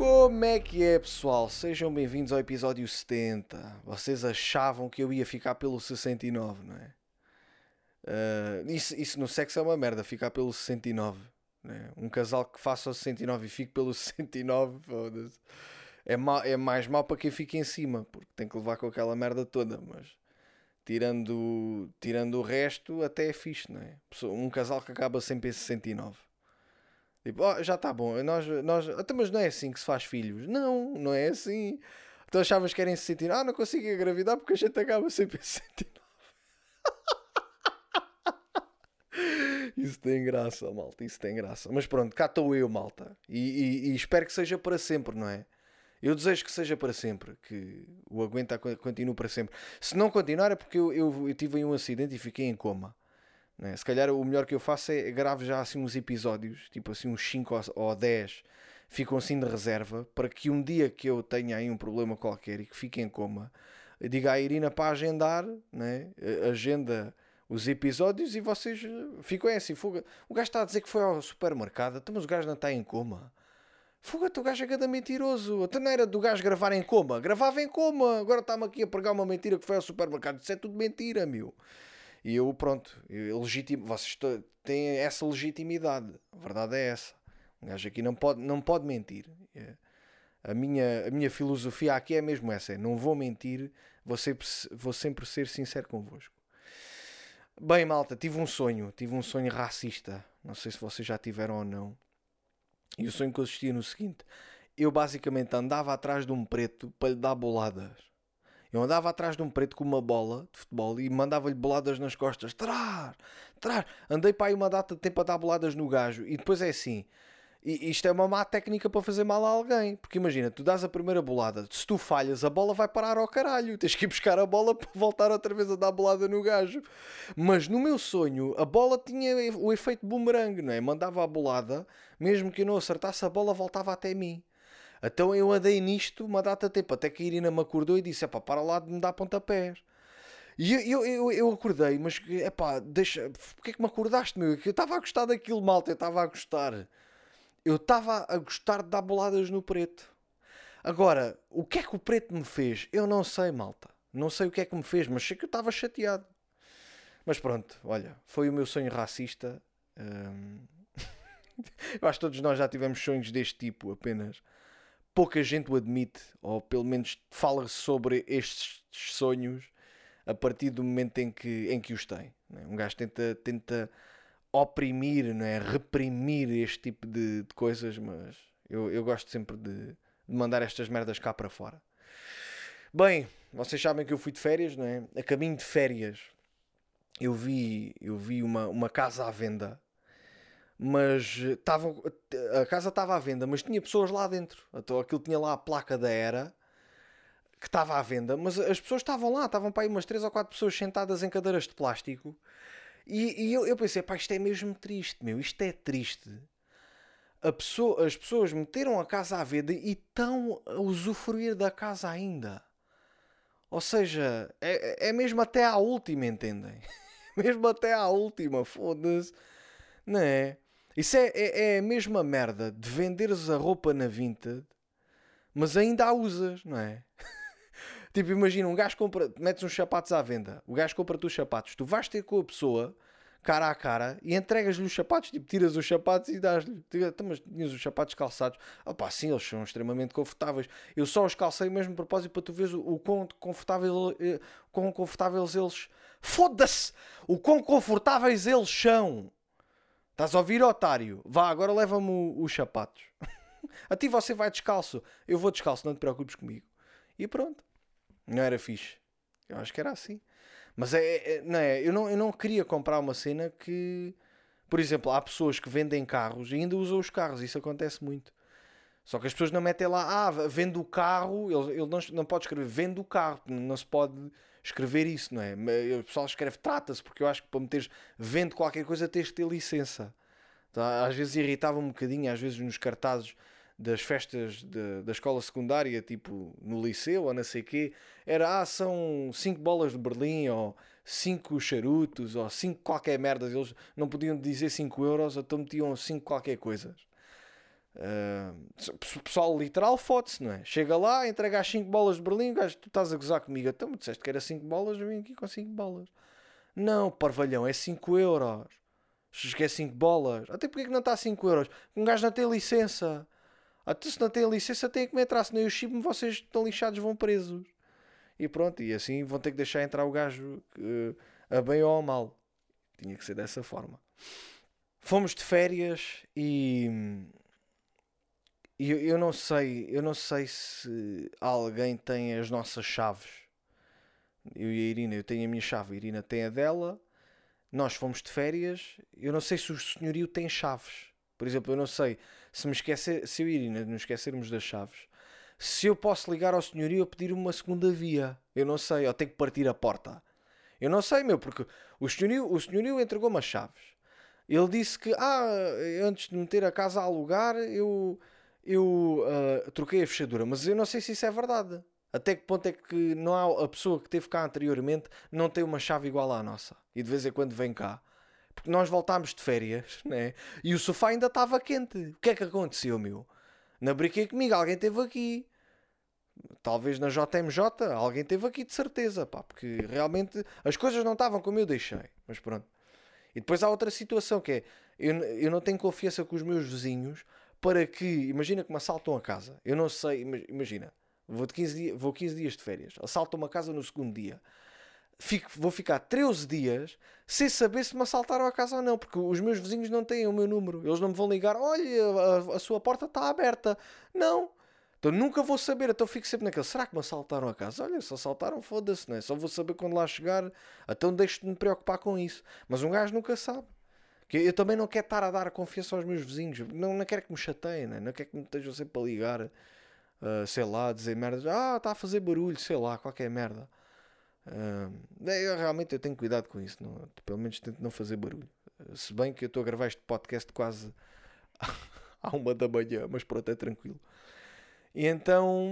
Como é que é, pessoal? Sejam bem-vindos ao episódio 70. Vocês achavam que eu ia ficar pelo 69, não é? Uh, isso, isso no sexo é uma merda, ficar pelo 69. Né? Um casal que faça o 69 e fique pelo 69, foda-se. É, ma é mais mal para quem fica em cima, porque tem que levar com aquela merda toda, mas tirando, tirando o resto, até é fixe, não é? Um casal que acaba sempre em 69. Tipo, oh, já está bom, nós, nós, até mas não é assim que se faz filhos. Não, não é assim. Então achavas que era em 69, ah, não consigo engravidar porque a gente acaba sempre em 69. isso tem graça, malta, isso tem graça. Mas pronto, cá estou eu, malta. E, e, e, espero que seja para sempre, não é? Eu desejo que seja para sempre, que o aguenta continue para sempre. Se não continuar é porque eu, eu, eu tive um acidente e fiquei em coma. Né? Se calhar o melhor que eu faço é gravar já assim uns episódios, tipo assim uns 5 ou 10, ficam assim de reserva, para que um dia que eu tenha aí um problema qualquer e que fique em coma, diga à Irina para agendar, né? agenda os episódios e vocês ficam assim, fuga. O gajo está a dizer que foi ao supermercado, então, mas o gajo não está em coma. Fuga-te, o gajo é cada mentiroso. Até não era do gajo gravar em coma. Gravava em coma. Agora está-me aqui a pregar uma mentira que foi ao supermercado. Isso é tudo mentira, meu. E eu, pronto, eu legitimo, vocês têm essa legitimidade. A verdade é essa. Um gajo aqui não pode, não pode mentir. É. A minha, a minha filosofia aqui é mesmo essa: é, não vou mentir, vou sempre, vou sempre ser sincero convosco. Bem, malta, tive um sonho, tive um sonho racista. Não sei se vocês já tiveram ou não. E o sonho consistia no seguinte: eu basicamente andava atrás de um preto para lhe dar boladas. Eu andava atrás de um preto com uma bola de futebol e mandava-lhe boladas nas costas. Trás, trás. Andei para aí uma data de tempo a dar boladas no gajo. E depois é assim. E isto é uma má técnica para fazer mal a alguém. Porque imagina, tu dás a primeira bolada, se tu falhas, a bola vai parar ao caralho. Tens que ir buscar a bola para voltar outra vez a dar bolada no gajo. Mas no meu sonho, a bola tinha o efeito boomerang, não é? Mandava a bolada, mesmo que eu não acertasse, a bola voltava até mim. Então eu andei nisto uma data de tempo, até que a Irina me acordou e disse: pá, para lá de me dar pontapés. E eu, eu, eu, acordei, mas é pá, deixa, porque é que me acordaste, meu? Eu estava a gostar daquilo, malta, eu estava a gostar. Eu estava a gostar de dar boladas no preto. Agora, o que é que o preto me fez? Eu não sei, malta. Não sei o que é que me fez, mas sei que eu estava chateado. Mas pronto, olha, foi o meu sonho racista. Hum... eu acho que todos nós já tivemos sonhos deste tipo, apenas pouca gente o admite, ou pelo menos fala sobre estes sonhos a partir do momento em que, em que os tem. É? Um gajo tenta, tenta oprimir, não é? reprimir este tipo de, de coisas, mas eu, eu gosto sempre de, de, mandar estas merdas cá para fora. Bem, vocês sabem que eu fui de férias, não é? A caminho de férias eu vi, eu vi uma, uma casa à venda mas tava, a casa estava à venda, mas tinha pessoas lá dentro. Então aquilo tinha lá a placa da era que estava à venda, mas as pessoas estavam lá, estavam para aí umas 3 ou 4 pessoas sentadas em cadeiras de plástico. E, e eu, eu, pensei, pá, isto é mesmo triste, meu, isto é triste. Pessoa, as pessoas meteram a casa à venda e estão a usufruir da casa ainda. Ou seja, é, é mesmo até à última, entendem? mesmo até à última, foda-se. Não é? Isso é, é, é a mesma merda de venderes a roupa na Vinted, mas ainda a usas, não é? tipo, imagina, um gajo compra, metes uns sapatos à venda, o gajo compra-te os sapatos, tu vais ter com a pessoa cara a cara e entregas-lhe os sapatos, tipo, tiras os sapatos e dás-lhe. Então, mas tinhas os sapatos calçados. Opá, sim, eles são extremamente confortáveis. Eu só os calcei mesmo de propósito para tu veres o, o quão, confortável, eh, quão confortáveis eles. Foda-se! O quão confortáveis eles são! Estás a ouvir, otário? Vá, agora leva-me os sapatos. a ti você vai descalço. Eu vou descalço, não te preocupes comigo. E pronto. Não era fixe. Eu acho que era assim. Mas é, é, não é, eu não, eu não queria comprar uma cena que, por exemplo, há pessoas que vendem carros e ainda usam os carros. Isso acontece muito. Só que as pessoas não metem lá, ah, vende o carro. Ele, ele não, não pode escrever vende o carro. Não se pode escrever isso, não é? O pessoal escreve trata-se, porque eu acho que para meteres vende qualquer coisa tens de ter licença. Tá? Às vezes irritava um bocadinho, às vezes nos cartazes das festas de, da escola secundária, tipo no liceu ou não sei quê, era ah, são 5 bolas de Berlim ou 5 charutos ou 5 qualquer merda. Eles não podiam dizer 5 euros, então metiam 5 qualquer coisas. Uh, pessoal literal fode-se, não é? Chega lá, entrega as 5 bolas de Berlim, gajo, tu estás a gozar comigo, então me disseste que era 5 bolas, eu vim aqui com 5 bolas. Não, parvalhão, é 5 euros. é 5 bolas. Até porque é que não está 5 euros? Um gajo não tem licença. Até se não tem licença, tem que me entrar, senão eu chibo vocês estão lixados, vão presos. E pronto, e assim vão ter que deixar entrar o gajo uh, a bem ou a mal. Tinha que ser dessa forma. Fomos de férias e eu, eu não sei, eu não sei se alguém tem as nossas chaves. Eu e a Irina, eu tenho a minha chave, a Irina tem a dela. Nós fomos de férias. Eu não sei se o senhorio tem chaves. Por exemplo, eu não sei se me esquecer, se eu e a Irina nos esquecermos das chaves, se eu posso ligar ao senhorio a pedir uma segunda via. Eu não sei, ou tenho que partir a porta. Eu não sei, meu, porque o senhorio, o senhorio entregou-me as chaves. Ele disse que, ah, antes de meter a casa a alugar, eu eu uh, troquei a fechadura, mas eu não sei se isso é verdade. Até que ponto é que não há a pessoa que teve cá anteriormente não tem uma chave igual à nossa e de vez em quando vem cá. Porque nós voltámos de férias, né? E o sofá ainda estava quente. O que é que aconteceu, meu? Não brinquei comigo, alguém teve aqui. Talvez na JMJ, alguém teve aqui de certeza, pá, porque realmente as coisas não estavam como eu deixei. Mas pronto. E depois há outra situação que é: eu, eu não tenho confiança com os meus vizinhos para que, imagina que me assaltam a casa, eu não sei, imagina, vou, de 15 dias, vou 15 dias de férias, assaltam uma casa no segundo dia, Fico, vou ficar 13 dias sem saber se me assaltaram a casa ou não, porque os meus vizinhos não têm o meu número, eles não me vão ligar, olha, a, a sua porta está aberta, não. Então nunca vou saber, então fico sempre naquele. Será que me assaltaram a casa? Olha, se assaltaram, foda-se, não é? Só vou saber quando lá chegar, então deixo de me preocupar com isso. Mas um gajo nunca sabe. Que eu também não quero estar a dar confiança aos meus vizinhos. Não, não quero que me chateiem, né? não quero que me estejam sempre a ligar, uh, sei lá, dizer merdas. Ah, está a fazer barulho, sei lá, qualquer merda. Uh, eu realmente eu tenho cuidado com isso. Não, pelo menos tento não fazer barulho. Uh, se bem que eu estou a gravar este podcast quase à uma da manhã, mas pronto, é tranquilo. E então,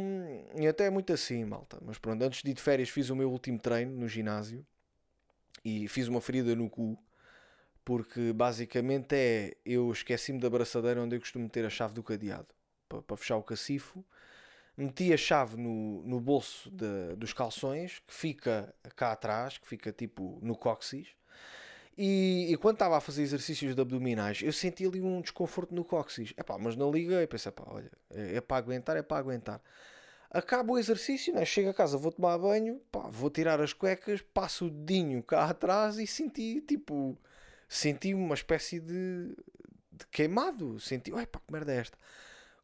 e até é muito assim, malta. Mas pronto, antes de ir de férias fiz o meu último treino no ginásio e fiz uma ferida no cu porque basicamente é eu esqueci-me da braçadeira onde eu costumo ter a chave do cadeado para, para fechar o cacifo. Meti a chave no, no bolso de, dos calções que fica cá atrás, que fica tipo no cóccix. E, e, quando estava a fazer exercícios de abdominais, eu senti ali um desconforto no cóccix. Epá, mas não liguei, pensei, pá, olha, é, é para aguentar, é para aguentar. Acaba o exercício, né? chego a casa, vou tomar banho, pá, vou tirar as cuecas, passo o dedinho cá atrás e senti tipo senti uma espécie de, de queimado. Senti, ué, pá, que merda é esta?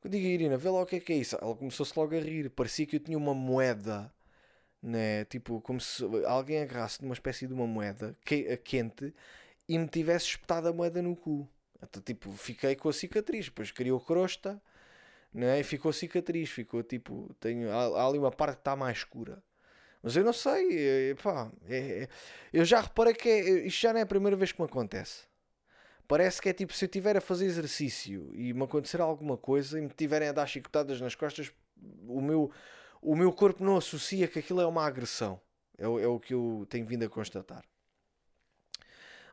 Eu digo Irina, vê lá o que é que é isso. Ela começou-se logo a rir. Parecia que eu tinha uma moeda, né? Tipo, como se alguém agarrasse numa espécie de uma moeda que, quente e me tivesse espetado a moeda no cu. Então, tipo, fiquei com a cicatriz. Depois criou crosta, né? E ficou cicatriz. Ficou tipo, tenho, há, há ali uma parte que está mais escura. Mas eu não sei, é, pá, é, é, eu já reparei que é, isto já não é a primeira vez que me acontece. Parece que é tipo, se eu estiver a fazer exercício e me acontecer alguma coisa e me tiverem a dar chicotadas nas costas, o meu, o meu corpo não associa que aquilo é uma agressão. É, é o que eu tenho vindo a constatar.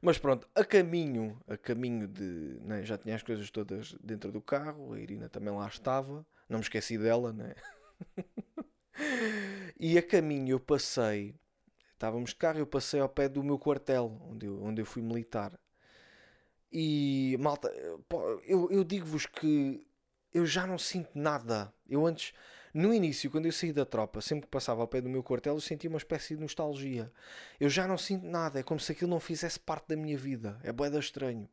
Mas pronto, a caminho, a caminho de. Né, já tinha as coisas todas dentro do carro, a Irina também lá estava, não me esqueci dela, né? E a caminho eu passei, estávamos de carro, eu passei ao pé do meu quartel, onde eu, onde eu fui militar. E malta, eu, eu digo-vos que eu já não sinto nada. Eu antes, no início, quando eu saí da tropa, sempre que passava ao pé do meu quartel, eu sentia uma espécie de nostalgia. Eu já não sinto nada, é como se aquilo não fizesse parte da minha vida. É boeda estranho.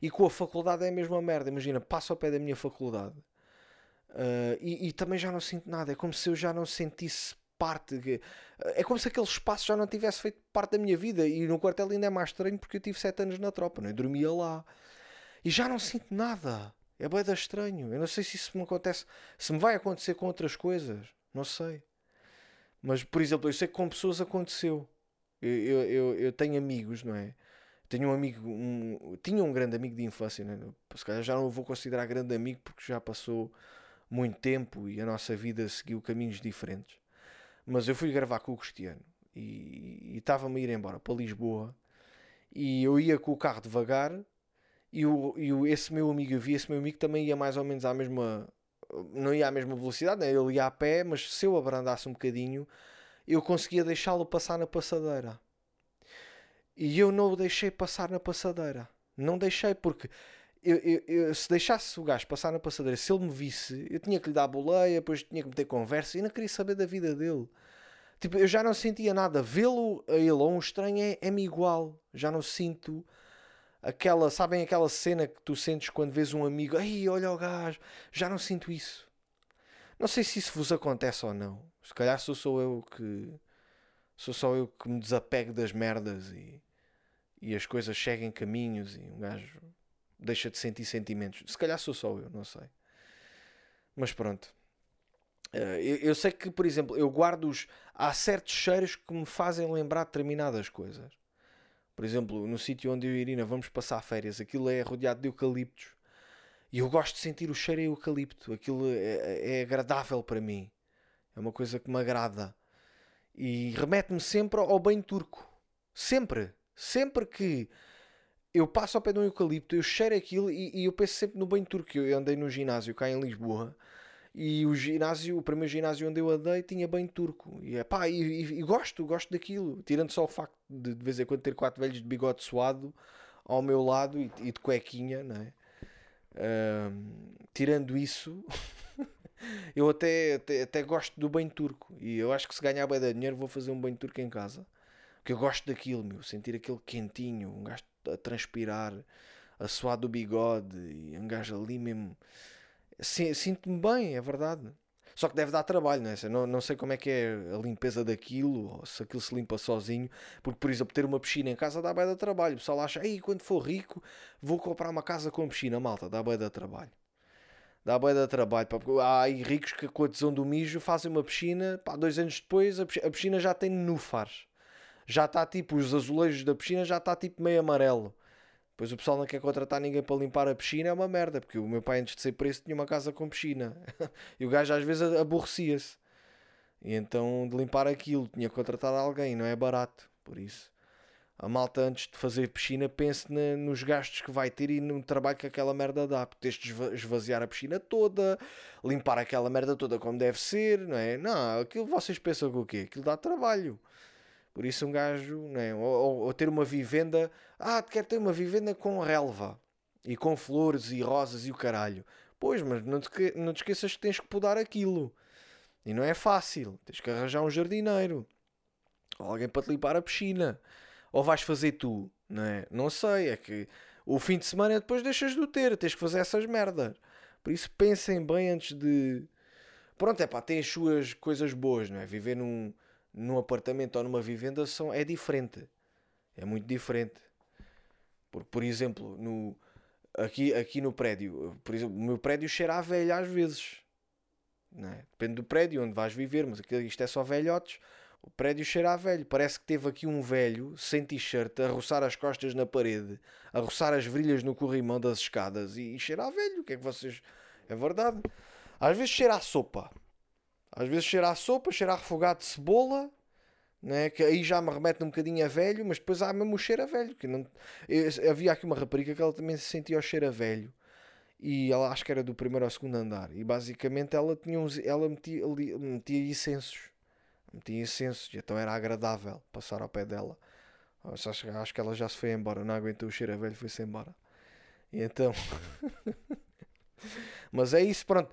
E com a faculdade é a mesma merda. Imagina, passo ao pé da minha faculdade uh, e, e, também já não sinto nada. É como se eu já não sentisse parte. De, é como se aquele espaço já não tivesse feito parte da minha vida. E no quartel ainda é mais estranho porque eu tive 7 anos na tropa, não é? dormia lá. E já não sinto nada. É bem estranho. Eu não sei se isso me acontece. Se me vai acontecer com outras coisas. Não sei. Mas, por exemplo, eu sei que com pessoas aconteceu. Eu, eu, eu, eu tenho amigos, não é? Tenho um amigo, um, tinha um grande amigo de infância, né? se calhar já não o vou considerar grande amigo porque já passou muito tempo e a nossa vida seguiu caminhos diferentes. Mas eu fui gravar com o Cristiano e estava-me a ir embora para Lisboa e eu ia com o carro devagar e, o, e o, esse meu amigo, eu vi esse meu amigo também ia mais ou menos à mesma. Não ia à mesma velocidade, né? ele ia a pé, mas se eu abrandasse um bocadinho, eu conseguia deixá-lo passar na passadeira. E eu não o deixei passar na passadeira. Não deixei, porque eu, eu, eu, se deixasse o gajo passar na passadeira, se ele me visse, eu tinha que lhe dar boleia, depois tinha que meter conversa e não queria saber da vida dele. Tipo, eu já não sentia nada. Vê-lo a ele ou um estranho é, é-me igual. Já não sinto aquela, sabem aquela cena que tu sentes quando vês um amigo, ai, olha o gajo, já não sinto isso. Não sei se isso vos acontece ou não. Se calhar sou só eu que sou só eu que me desapego das merdas e, e as coisas seguem caminhos e um gajo deixa de sentir sentimentos. Se calhar sou só eu, não sei. Mas pronto. Eh, eu, sei que, por exemplo, eu guardo os. Há certos cheiros que me fazem lembrar determinadas coisas. Por exemplo, no sítio onde eu e Irina vamos passar férias, aquilo é rodeado de eucaliptos. E eu gosto de sentir o cheiro a eucalipto. Aquilo é, é agradável para mim. É uma coisa que me agrada. E remete-me sempre ao banho turco. Sempre. Sempre que eu passo ao pé de um eucalipto, eu cheiro aquilo e, e eu penso sempre no banho turco. Eu andei no ginásio cá em Lisboa e o ginásio, o primeiro ginásio onde eu andei tinha banho turco. E, é pá, e, e, e, gosto, gosto daquilo. Tirando só o facto de de vez em quando ter quatro velhos de bigode suado ao meu lado e, e de cuequinha, não é? tirando isso, eu até, até, até, gosto do banho turco. E eu acho que se ganhar bem de dinheiro vou fazer um banho turco em casa. Porque eu gosto daquilo, meu. Sentir aquele quentinho, um gajo a transpirar, a suar do bigode e gajo ali mesmo sinto-me bem, é verdade. Só que deve dar trabalho, né? não, não sei como é que é a limpeza daquilo, ou se aquilo se limpa sozinho, porque, por exemplo, ter uma piscina em casa dá bem de trabalho. O pessoal acha, ei, quando for rico, vou comprar uma casa com piscina, malta, dá bem de trabalho. Dá bem de trabalho. Pá, há aí ricos que com a tesão do mijo fazem uma piscina, pá, dois anos depois a piscina já tem nufars. Já está tipo, os azulejos da piscina já está tipo meio amarelo. Depois o pessoal não quer contratar ninguém para limpar a piscina, é uma merda, porque o meu pai antes de ser preso tinha uma casa com piscina. e o gajo às vezes aborrecia-se. E então de limpar aquilo tinha que contratar alguém, não é barato. Por isso, a malta antes de fazer piscina pense na, nos gastos que vai ter e no trabalho que aquela merda dá. Porque tens de esvaziar a piscina toda, limpar aquela merda toda como deve ser, não é? Não, aquilo vocês pensam que o quê? Aquilo dá trabalho. Por isso um gajo, né? ou, ou, ter uma vivenda, ah, quero ter uma vivenda com relva e com flores e rosas e o caralho. Pois, mas não te, não te esqueças que tens que podar aquilo. E não é fácil. Tens que arranjar um jardineiro. Ou alguém para te limpar a piscina. Ou vais fazer tu, não é? Não sei, é que o fim de semana depois deixas de o ter. Tens que fazer essas merdas. Por isso pensem bem antes de... Pronto, é pá, tem as suas coisas boas, não é? Viver num, num apartamento ou numa vivenda são, é diferente. É muito diferente. Porque, por exemplo, no, aqui, aqui no prédio, por exemplo, o meu prédio cheira a velho às vezes. É? Depende do prédio onde vais viver, mas aqui, isto é só velhotes. O prédio cheira a velho. Parece que teve aqui um velho sem t-shirt a roçar as costas na parede, a roçar as virilhas no corrimão das escadas e, e cheira a velho. O que é que vocês. É verdade. Às vezes cheira a sopa. Às vezes cheira a sopa, cheira a refogado de cebola, né? que aí já me remete um bocadinho a velho, mas depois há mesmo o cheiro a velho. Que não... Eu, havia aqui uma rapariga que ela também se sentia o cheiro a velho. E ela acho que era do primeiro ao segundo andar. E basicamente ela tinha uns, ela metia, metia incensos. Metia incensos. Então era agradável passar ao pé dela. Acho, acho que ela já se foi embora. Não aguentou o cheiro a velho, foi-se embora. E então. mas é isso, pronto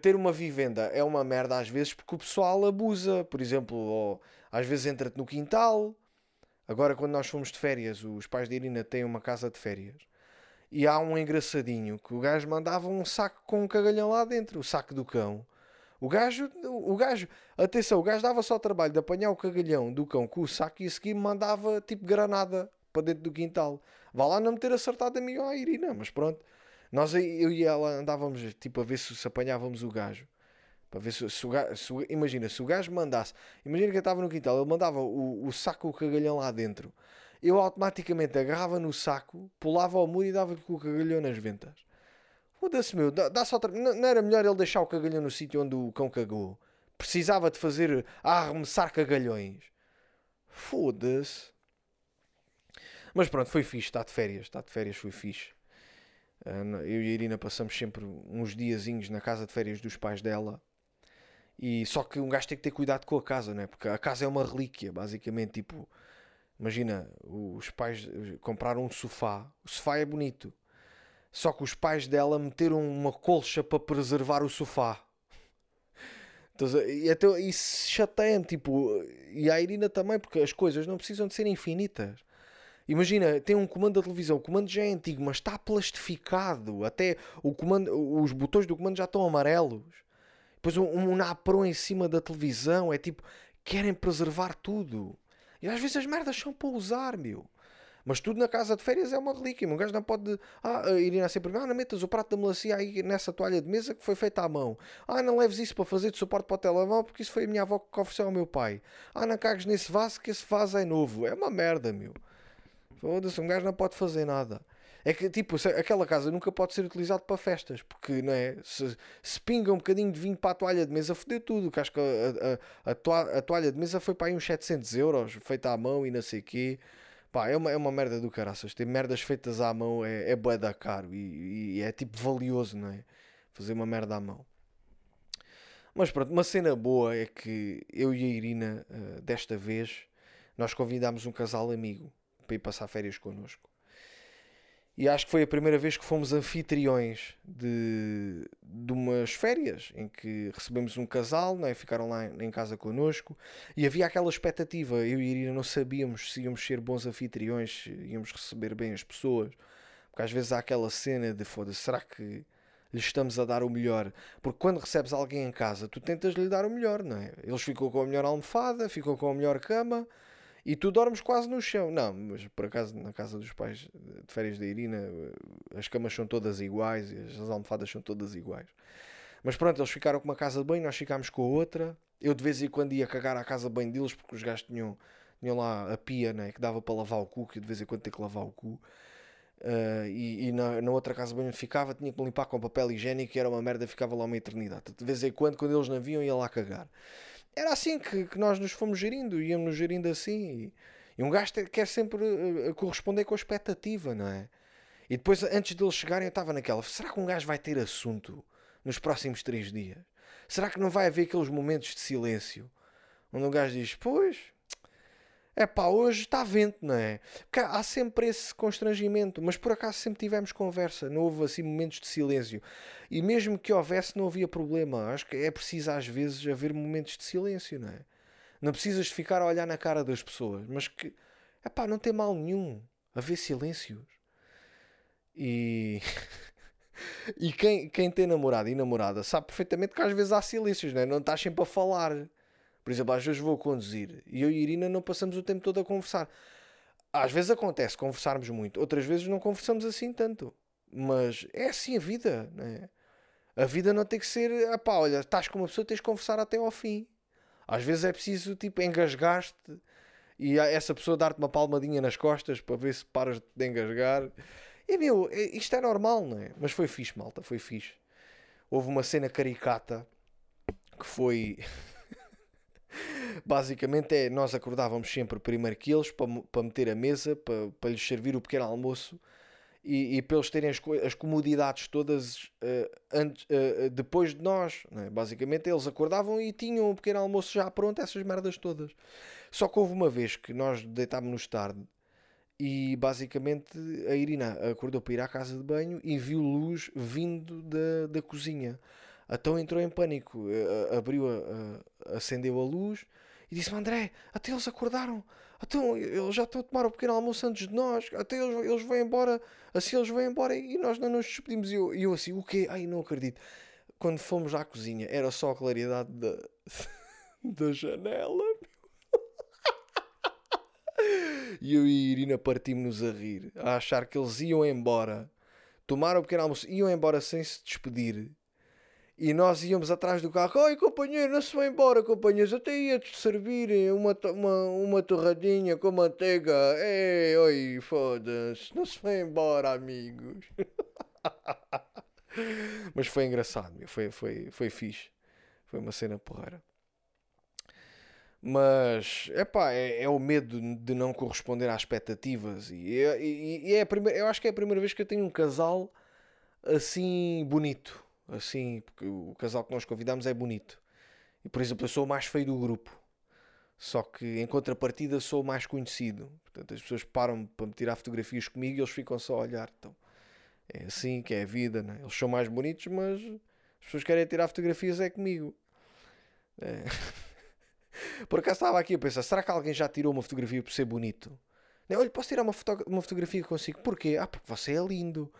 ter uma vivenda é uma merda às vezes porque o pessoal abusa. Por exemplo, às vezes entra-te no quintal. Agora, quando nós fomos de férias, os pais de Irina têm uma casa de férias. E há um engraçadinho que o gajo mandava um saco com um cagalhão lá dentro, o saco do cão. O gajo, o gajo, atenção, o gajo dava só trabalho de apanhar o cagalhão do cão com o saco e a seguir mandava tipo granada para dentro do quintal. Vá lá não me ter acertado a mim ou a Irina, mas pronto. Nós, eu e ela andávamos tipo a ver se, se apanhávamos o gajo. Para ver se, se, o gajo, se, imagina, se o gajo mandasse, imagina que eu estava no quintal, ele mandava o, o saco, o cagalhão lá dentro. Eu automaticamente agarrava no saco, pulava ao muro e dava-lhe com o cagalhão nas ventas. Foda-se, meu, dá, dá só não, não era melhor ele deixar o cagalhão no sítio onde o cão cagou? Precisava de fazer arremessar cagalhões. Foda-se. Mas pronto, foi fixe, está de férias, está de férias, foi fixe. Uh, eu e a Irina passamos sempre uns diazinhos na casa de férias dos pais dela. E só que um gajo tem que ter cuidado com a casa, né? Porque a casa é uma relíquia, basicamente. Tipo, imagina, os pais compraram um sofá. O sofá é bonito. Só que os pais dela meteram uma colcha para preservar o sofá. Então, e até isso chateia-me, tipo, e a Irina também, porque as coisas não precisam de ser infinitas. Imagina, tem um comando da televisão, o comando já é antigo, mas está plastificado. Até o comando, os botões do comando já estão amarelos. Depois um, um napron em cima da televisão, é tipo, querem preservar tudo. E às vezes as merdas são para usar, meu. Mas tudo na casa de férias é uma relíquia. Um gajo não pode. Ah, Irina sempre. Ah, não metas o prato da melancia aí nessa toalha de mesa que foi feita à mão. Ah, não leves isso para fazer de suporte para o telemóvel porque isso foi a minha avó que ofereceu ao meu pai. Ah, não cagues nesse vaso que esse vaso é novo. É uma merda, meu. Foda-se, um gajo não pode fazer nada. É que, tipo, aquela casa nunca pode ser utilizada para festas, porque, não é? Se, se pinga um bocadinho de vinho para a toalha de mesa, fodeu tudo. Que acho que a, a, a, toalha de mesa foi para aí uns 700 euros, feita à mão e não sei o quê. Pá, é uma, é uma merda do caraças. Ter merdas feitas à mão é, é bué da caro e, e, é tipo valioso, não é? Fazer uma merda à mão. Mas pronto, uma cena boa é que eu e a Irina, uh, desta vez, nós convidámos um casal amigo para ir passar férias connosco. E acho que foi a primeira vez que fomos anfitriões de, de umas férias em que recebemos um casal, né? ficaram lá em casa connosco e havia aquela expectativa. Eu e a Irina não sabíamos se íamos ser bons anfitriões, se íamos receber bem as pessoas, porque às vezes há aquela cena de foda-se, será que lhes estamos a dar o melhor? Porque quando recebes alguém em casa, tu tentas lhe dar o melhor, não é? Eles ficam com a melhor almofada, ficam com a melhor cama e tu dormes quase no chão. Não, mas por acaso na casa dos pais de férias da Irina eh, as camas são todas iguais e as almofadas são todas iguais. Mas pronto, eles ficaram com uma casa de banho, nós ficámos com a outra. Eu de vez em quando ia cagar à casa de banho deles porque os gajos tinham, tinham lá a pia né, que dava para lavar o cu, que de vez em quando tem que lavar o cu. Uh, e, e na, na, outra casa de banho onde ficava tinha que limpar com papel higiênico e era uma merda, ficava lá uma eternidade. De vez em quando, quando eles não viam, ia lá cagar era assim que, que nós nos fomos gerindo, íamos nos gerindo assim. E, e um gajo quer sempre uh, corresponder com a expectativa, não é? E depois, antes deles chegarem, eu estava naquela: será que um gajo vai ter assunto nos próximos três dias? Será que não vai haver aqueles momentos de silêncio onde um gajo diz: Pois, é pá, hoje está vento, não é? Porque há sempre esse constrangimento, mas por acaso sempre tivemos conversa, não houve assim momentos de silêncio. E mesmo que houvesse, não havia problema. Acho que é preciso às vezes haver momentos de silêncio, não é? Não precisas ficar a olhar na cara das pessoas, mas que, é pá, não tem mal nenhum haver silêncios. E. e quem, quem tem namorado e namorada sabe perfeitamente que às vezes há silêncios, não é? Não estás sempre a falar por exemplo, às vezes vou conduzir e eu e a Irina não passamos o tempo todo a conversar. Às vezes acontece conversarmos muito, outras vezes não conversamos assim tanto. Mas é assim a vida, né? A vida não tem que ser, ah pá, olha, estás com uma pessoa, tens de conversar até ao fim. Às vezes é preciso, tipo, engasgar-te e essa pessoa dar-te uma palmadinha nas costas para ver se paras de engasgar. E meu, é, isto é normal, não é? Mas foi fixe, malta, foi fixe. Houve uma cena caricata que foi. Basicamente é, nós acordávamos sempre primeiro que eles para, para meter a mesa, para, para lhes servir o pequeno almoço e, e para eles terem as, as comodidades todas uh, antes, uh, depois de nós. É? Basicamente eles acordavam e tinham o pequeno almoço já pronto, essas merdas todas. Só que houve uma vez que nós deitámos-nos tarde e basicamente a Irina acordou para ir à casa de banho e viu luz vindo da, da cozinha. Então entrou em pânico, abriu, a, acendeu a luz disse-me: André, até eles acordaram, então eles já estão a tomar o pequeno almoço antes de nós, até eles, eles vão embora, assim eles vão embora e nós não nos despedimos. E eu, eu assim: o quê? Ai, não acredito. Quando fomos à cozinha, era só a claridade da, da janela. E eu e a Irina partimos-nos a rir, a achar que eles iam embora, tomaram o pequeno almoço, iam embora sem se despedir e nós íamos atrás do carro. Oi, companheiro, não se vai embora, companheiros. Até ia-te servir uma, uma, uma torradinha com manteiga. Ei, oi, foda-se. Não se vai embora, amigos. Mas foi engraçado, foi, foi, foi fixe. Foi uma cena porreira. Mas, epá, é, é o medo de não corresponder às expectativas. E, e, e é a primeira, eu acho que é a primeira vez que eu tenho um casal assim bonito. Assim, porque o casal que nós convidamos é bonito. E por exemplo, eu sou o mais feio do grupo. Só que em contrapartida sou o mais conhecido. Portanto, as pessoas param para me tirar fotografias comigo e eles ficam só a olhar. Então, é assim que é a vida, né? Eles são mais bonitos, mas as pessoas querem tirar fotografias é comigo. É. Por acaso estava aqui a pensar, será que alguém já tirou uma fotografia por ser bonito? Não, olha, posso tirar uma, foto uma fotografia consigo? Porquê? Ah, porque você é lindo.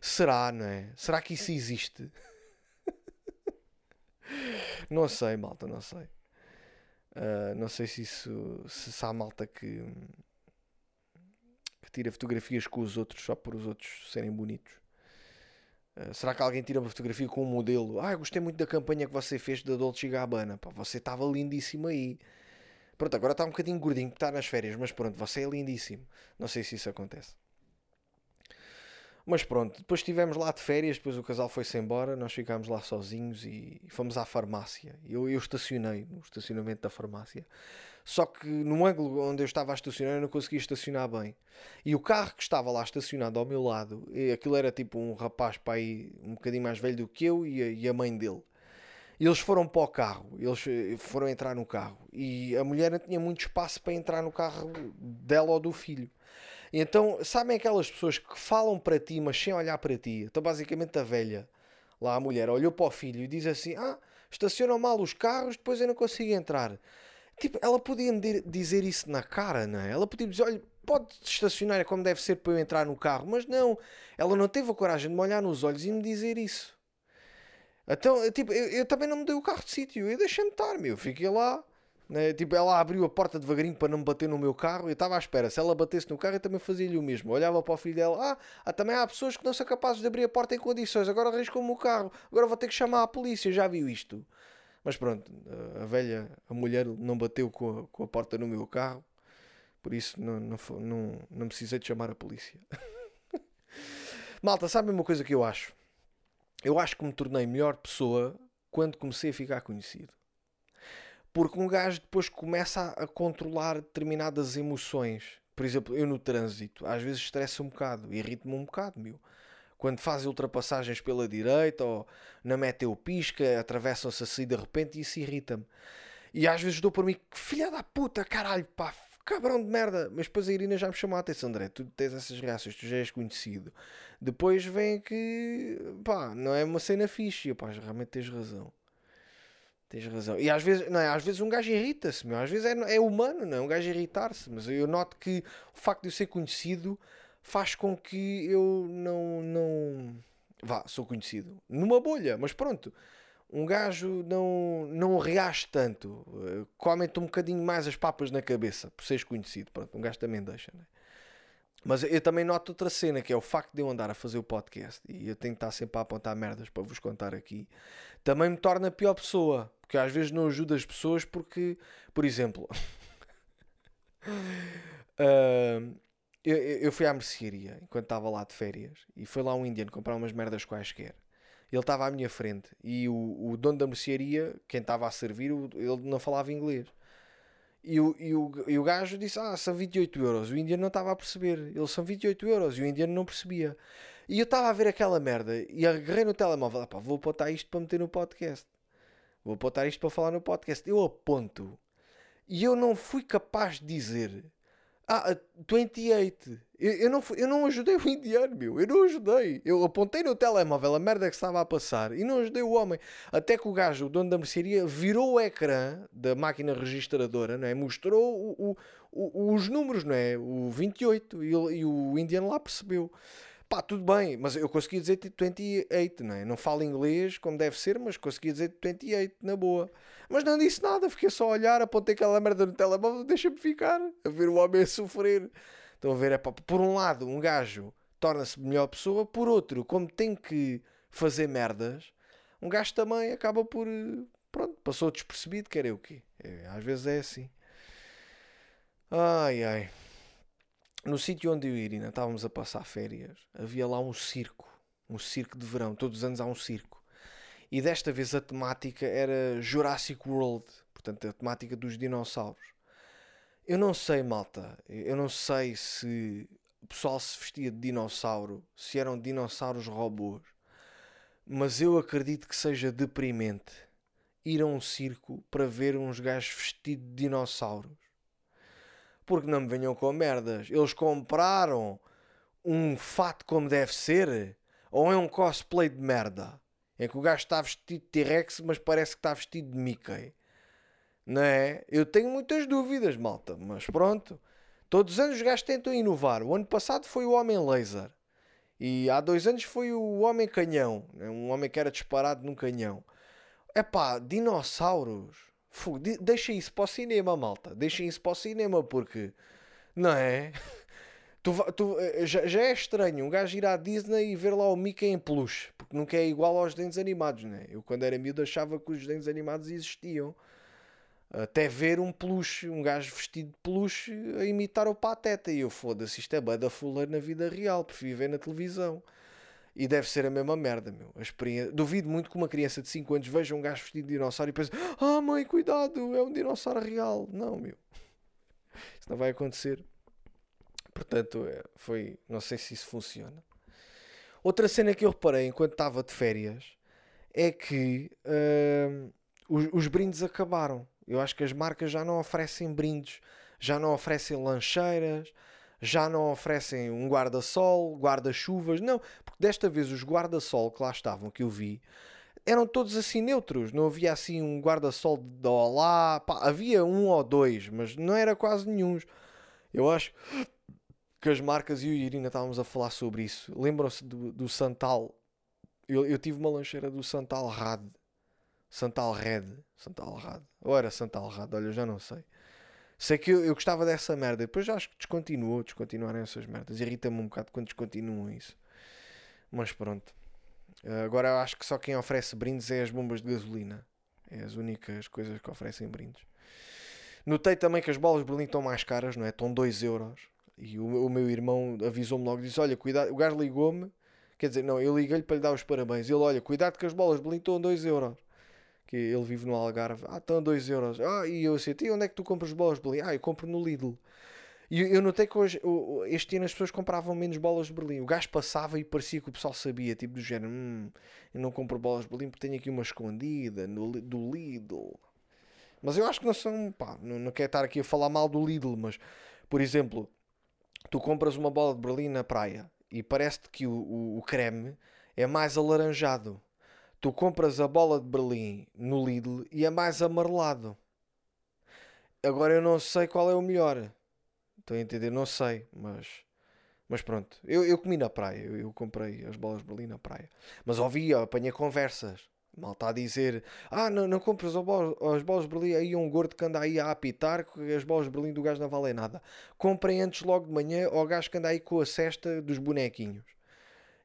Será, não é? Será que isso existe? Não sei, malta, não sei. Uh, não sei se isso se, se há malta que, que tira fotografias com os outros só por os outros serem bonitos. Uh, será que alguém tira uma fotografia com um modelo? Ah, gostei muito da campanha que você fez da Dolce Gabbana. Pá, você estava lindíssimo aí. Pronto, agora está um bocadinho gordinho porque está nas férias, mas pronto, você é lindíssimo. Não sei se isso acontece. Mas pronto, depois estivemos lá de férias, depois o casal foi-se embora, nós ficámos lá sozinhos e fomos à farmácia. Eu, eu estacionei no estacionamento da farmácia. Só que no ângulo onde eu estava a estacionar eu não conseguia estacionar bem. E o carro que estava lá estacionado ao meu lado, aquilo era tipo um rapaz para aí um bocadinho mais velho do que eu e a, e a mãe dele. E eles foram para o carro, eles eh, foram entrar no carro. E a mulher não tinha muito espaço para entrar no carro dela ou do filho. Então, sabem aquelas pessoas que falam para ti, mas sem olhar para ti? Então, basicamente, a velha, lá a mulher, olhou para o filho e diz assim: Ah, estacionam mal os carros, depois eu não consigo entrar. Tipo, ela podia me dizer isso na cara, não é? Ela podia dizer: Olha, pode estacionar como deve ser para eu entrar no carro, mas não, ela não teve a coragem de me olhar nos olhos e me dizer isso. Então, tipo, eu, eu também não me dei o carro de sítio, eu deixei-me estar, meu, fiquei lá né? Tipo, ela abriu a porta devagarinho para não me bater no meu carro. Eu estava à espera. Se ela batesse no carro, eu também fazia-lhe o mesmo. Eu olhava para o filho dela. Ah, ah, também há pessoas que não são capazes de abrir a porta em condições. Agora arriscam-me o carro. Agora vou ter que chamar a polícia. Já viu isto? Mas pronto, a velha, a mulher não bateu com a, com a porta no meu carro. Por isso não, não, não, não precisei de chamar a polícia. Malta, sabe uma coisa que eu acho? Eu acho que me tornei melhor pessoa quando comecei a ficar conhecido. Porque um gajo depois começa a, controlar determinadas emoções. Por exemplo, eu no trânsito, às vezes estressa um bocado, irrita-me um bocado, meu. Quando faz ultrapassagens pela direita ou na meta eu pisca, atravessam-se assim de repente, isso irrita-me. E às vezes dou por mim, filha da puta, caralho, pá, cabrão de merda. Mas depois a Irina já me chamou a atenção, André, tu tens essas reações, tu já és conhecido. Depois vem que, pá, não é uma cena fixe. E, pá, realmente tens razão. Tens razão. E às vezes, não é, às vezes um gajo irrita-se, meu. Às vezes é, é humano, não é? Um gajo irritar-se. Mas eu noto que o facto de eu ser conhecido faz com que eu não. não... Vá, sou conhecido. Numa bolha, mas pronto. Um gajo não, não reage tanto. Eh, come-te um bocadinho mais as papas na cabeça por seres conhecido. Pronto, um gajo também deixa, não é? Mas eu também noto outra cena, que é o facto de eu andar a fazer o podcast e eu tenho que estar sempre a apontar merdas para vos contar aqui, também me torna pior pessoa. Porque às vezes não ajuda as pessoas porque, por exemplo, uh, eu, eu, fui à mercearia enquanto estava lá de férias e foi lá um indiano comprar umas merdas quaisquer. Ele estava à minha frente e o, o dono da mercearia, quem estava a servir, ele não falava inglês. E o, e, o, e o gajo disse: Ah, são 28 euros. O indiano não estava a perceber. Eles são 28 euros. E o indiano não percebia. E eu estava a ver aquela merda e agarrei no telemóvel: Pá, vou apontar isto para meter no podcast. Vou apontar isto para falar no podcast. Eu aponto. E eu não fui capaz de dizer ah, 28. Eu, eu, não, eu não ajudei o indiano, meu. Eu não ajudei. Eu apontei no telemóvel a merda que estava a passar e não ajudei o homem. Até que o gajo, o dono da mercearia, virou o ecrã da máquina registradora, não é? Mostrou o, o, o, os números, não é? O 28. E, e o indiano lá percebeu. Pá, tudo bem, mas eu consegui dizer 28, não é? Não falo inglês como deve ser, mas consegui dizer 28 na boa. Mas não disse nada, fiquei só a olhar, apontei aquela merda no telemóvel, deixa-me ficar, a ver o homem a sofrer. Estão a ver, é pá, por um lado, um gajo torna-se melhor pessoa, por outro, como tem que fazer merdas, um gajo também acaba por. Pronto, passou despercebido, quer é o quê? É, às vezes é assim. Ai ai. No sítio onde eu e Irina estávamos a passar férias, havia lá um circo. Um circo de verão. Todos os anos há um circo. E desta vez a temática era Jurassic World, portanto a temática dos dinossauros. Eu não sei, malta, eu não sei se o pessoal se vestia de dinossauro, se eram dinossauros robôs. Mas eu acredito que seja deprimente ir a um circo para ver uns gajos vestidos de dinossauros. Porque não me venham com merdas. Eles compraram um fato como deve ser ou é um cosplay de merda? É que o gajo está vestido de T-Rex, mas parece que está vestido de Mickey. Não é? Eu tenho muitas dúvidas, malta, mas pronto. Todos os anos os gajos tentam inovar. O ano passado foi o Homem Laser. E há dois anos foi o Homem Canhão. Né? Um homem que era disparado num canhão. É pá, dinossauros. Deixem isso para o cinema, malta. Deixem isso para o cinema, porque. Não é? Tu, tu, eh, já, já, é estranho um gajo ir à Disney e ver lá o Mickey em peluche, porque nunca é igual aos desenhos animados, né? Eu, quando era miúdo, achava que os desenhos animados existiam. Até ver um peluche, um gajo vestido de peluche a imitar o Pateta. E eu foda-se, isto é bada fuller na vida real, prefiro ver na televisão. E deve ser a mesma merda, meu. A experiência... Duvido muito que uma criança de 5 anos veja um gajo vestido de dinossauro e pense: Ah, mãe, cuidado, é um dinossauro real. Não, meu. Isso não vai acontecer. Portanto, é, foi. Não sei se isso funciona. Outra cena que eu reparei enquanto estava de férias é que uh, os, os brindes acabaram. Eu acho que as marcas já não oferecem brindes, já não oferecem lancheiras, já não oferecem um guarda-sol, guarda-chuvas. Não, desta vez os guarda-sol que lá estavam, que eu vi, eram todos assim neutros. Não havia assim um guarda-sol de olá. Pá, havia um ou dois, mas não era quase nenhum. Eu acho que as marcas e o Irina estávamos a falar sobre isso. Lembram-se do, do Santal? Eu, eu tive uma lancheira do Santal Rad. Santal Red. Santal Rad. Ou era Santal Rad? Olha, já não sei. Sei que eu, eu gostava dessa merda. Depois já acho que descontinuou. Descontinuaram essas merdas. Irrita-me um bocado quando descontinuam isso. Mas pronto. Agora eu acho que só quem oferece brindes é as bombas de gasolina. É as únicas coisas que oferecem brindes. Notei também que as bolas de Berlim estão mais caras, não é? Estão 2 euros. E o, o meu irmão avisou-me logo, disse, olha, cuidado, o gajo ligou-me, quer dizer, não, eu liguei-lhe para lhe dar os parabéns. Ele, olha, cuidado que as bolas de Berlim estão 2 euros. Que ele vive no Algarve. Ah, estão 2 euros. Ah, e eu assim, e onde é que tu compras bolas de Berlim? Ah, eu compro no Lidl. E eu notei que hoje, este ano as pessoas compravam menos bolas de Berlim. O gajo passava e parecia que o pessoal sabia, tipo do género, hum, eu não compro bolas de Berlim porque tenho aqui uma escondida no, do Lidl. Mas eu acho que não são, pá, não, não quero estar aqui a falar mal do Lidl, mas, por exemplo, tu compras uma bola de Berlim na praia e parece-te que o, o, o, creme é mais alaranjado. Tu compras a bola de Berlim no Lidl e é mais amarelado. Agora eu não sei qual é o melhor. Estou a entender? Não sei, mas. Mas pronto, eu, eu comi na praia, eu, eu comprei as bolas de Berlim na praia. Mas ouvi, apanhei conversas Mal está a dizer, ah, não, não compras as bolas, as bolas de Berlim, aí um gordo que anda aí a apitar, que as bolas de Berlim do gajo não valem nada. Comprem antes logo de manhã ao gajo que anda aí com a cesta dos bonequinhos.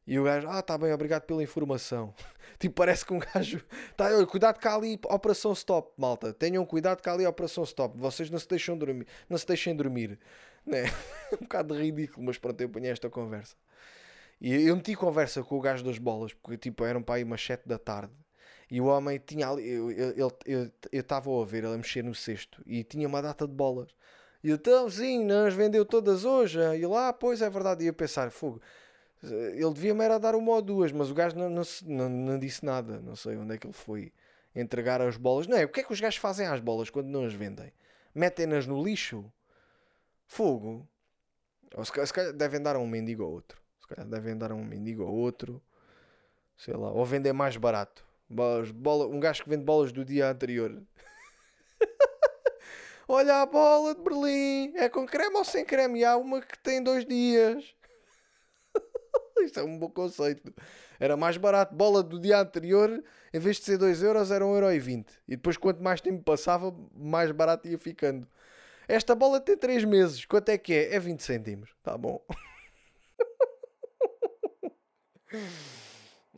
E o gajo, ah, tá bem, obrigado pela informação. tipo, parece que um gajo. Tá, cuidado que há ali operação stop, malta. Tenham cuidado há ali operação stop. Vocês não se deixam dormir. Não se deixem dormir. Né? um bocado ridículo, mas pronto, eu ponho esta conversa. E eu meti conversa com o gajo das bolas, porque tipo, eram para aí umas 7 da tarde. E o homem tinha ali, eu estava a ver ele a mexer no cesto e tinha uma data de bolas. E então, sim, nós vendeu todas hoje. E lá, ah, pois é verdade. E eu pensar, fogo, ele devia-me era dar uma ou duas, mas o gajo não, não, não, não, disse nada. Não sei onde é que ele foi entregar as bolas. Não é? O que é que os gajos fazem às bolas quando não as vendem? Metem-nas no lixo? Fogo. Ou se calhar, se calhar devem dar a um mendigo ou outro. Se calhar devem dar a um mendigo ou outro. Sei lá. Ou vender mais barato. Bolas, bola, um gajo que vende bolas do dia anterior. Olha a bola de Berlim. É com creme ou sem creme? E há uma que tem dois dias. Isto é um bom conceito. Era mais barato. Bola do dia anterior, em vez de ser 2 euros, era 1,20€. E depois, quanto mais tempo passava, mais barato ia ficando. Esta bola tem 3 meses. Quanto é que é? É 20 cêntimos. Tá bom.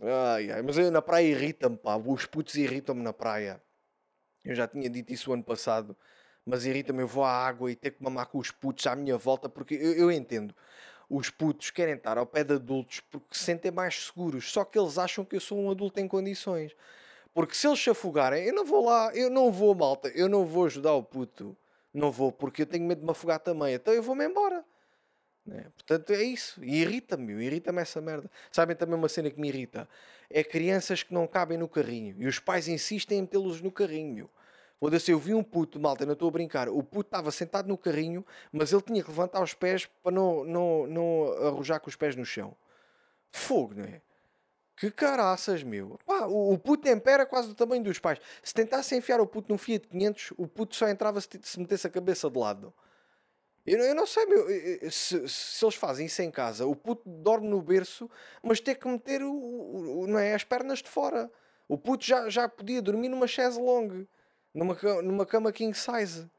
Ai, ai, mas eu na praia irrita-me, pá. Os putos irritam-me na praia. Eu já tinha dito isso ano passado. Mas irrita-me, eu vou à água e ter que mamar com os putos à minha volta, porque eu, eu entendo. Os putos querem estar ao pé de adultos porque se sentem mais seguros. Só que eles acham que eu sou um adulto em condições. Porque se eles se afogarem, eu não vou lá, eu não vou, malta, eu não vou ajudar o puto. Não vou, porque eu tenho medo de me afogar também. Então eu vou-me embora. Né? Portanto, é isso. E irrita-me, irrita-me essa merda. Sabem também uma cena que me irrita? É crianças que não cabem no carrinho e os pais insistem em metê-los no carrinho, meu. Foda-se, eu vi um puto, malta, não estou a brincar. O puto estava sentado no carrinho, mas ele tinha que levantar os pés para não, não, não arrojar com os pés no chão. Fogo, não é? Que caraças, meu. Pá, o, o puto em pé era quase do tamanho dos pais. Se tentasse enfiar o puto num Fiat 500, o puto só entrava se, se metesse a cabeça de lado. Eu, eu não sei, meu, se, se, eles fazem isso em casa, o puto dorme no berço, mas tem que meter o, o, não é, as pernas de fora. O puto já, já podia dormir numa chaise longue numa, numa cama king size.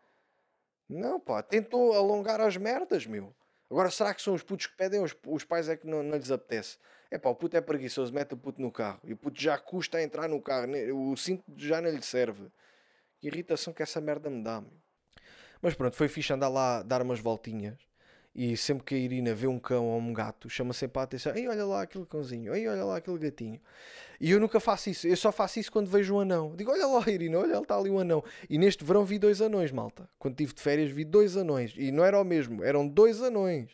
Não, pá, tentou alongar as merdas, meu. Agora, será que são os putos que pedem os, os pais é que não, não lhes apetece? É pá, o puto é preguiçoso, mete o puto no carro. E o puto já custa a entrar no carro, o cinto já não lhe serve. Que irritação que essa merda me dá, meu. Mas pronto, foi fixe andar lá, dar umas voltinhas. E sempre que a Irina vê um cão ou um gato, chama sempre a atenção: Ei, olha lá aquele cãozinho, ei, olha lá aquele gatinho. E eu nunca faço isso, eu só faço isso quando vejo um anão. Digo: Olha lá, Irina, olha, está ali um anão. E neste verão vi dois anões, malta. Quando estive de férias, vi dois anões. E não era o mesmo, eram dois anões.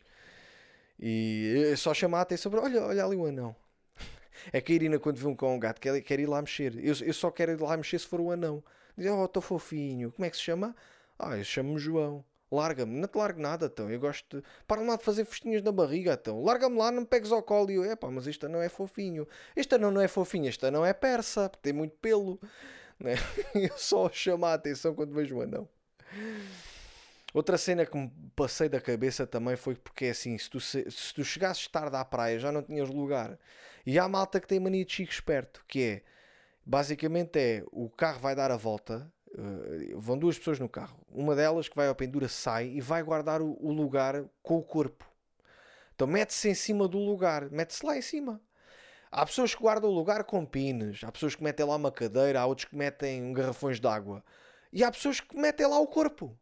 E eu só chama a atenção: Olha, olha ali um anão. É que a Irina, quando vê um cão um gato, quer, quer ir lá mexer. Eu, eu só quero ir lá mexer se for o anão. Diz: Oh, estou fofinho. Como é que se chama? Ah, eu chamo-me João. Larga-me, não te largo nada, então. Eu gosto de. Para lá de fazer festinhas na barriga, então. Larga-me lá, não me pegues ao colo. E eu, epá, mas isto não é fofinho. Isto não, não é fofinho, esta não é persa, porque tem muito pelo. Né? Eu só chamo a atenção quando vejo um anão. Outra cena que me passei da cabeça também foi porque é assim: se tu, se, se tu chegasses tarde à praia já não tinhas lugar. E há malta que tem mania de chico esperto, que é basicamente é o carro vai dar a volta Uh, vão duas pessoas no carro. Uma delas que vai ao pendura sai e vai guardar o, o lugar com o corpo. Então mete-se em cima do lugar, mete-se lá em cima. Há pessoas que guardam o lugar com pines, há pessoas que metem lá uma cadeira, há outros que metem garrafões de água. E há pessoas que metem lá o corpo.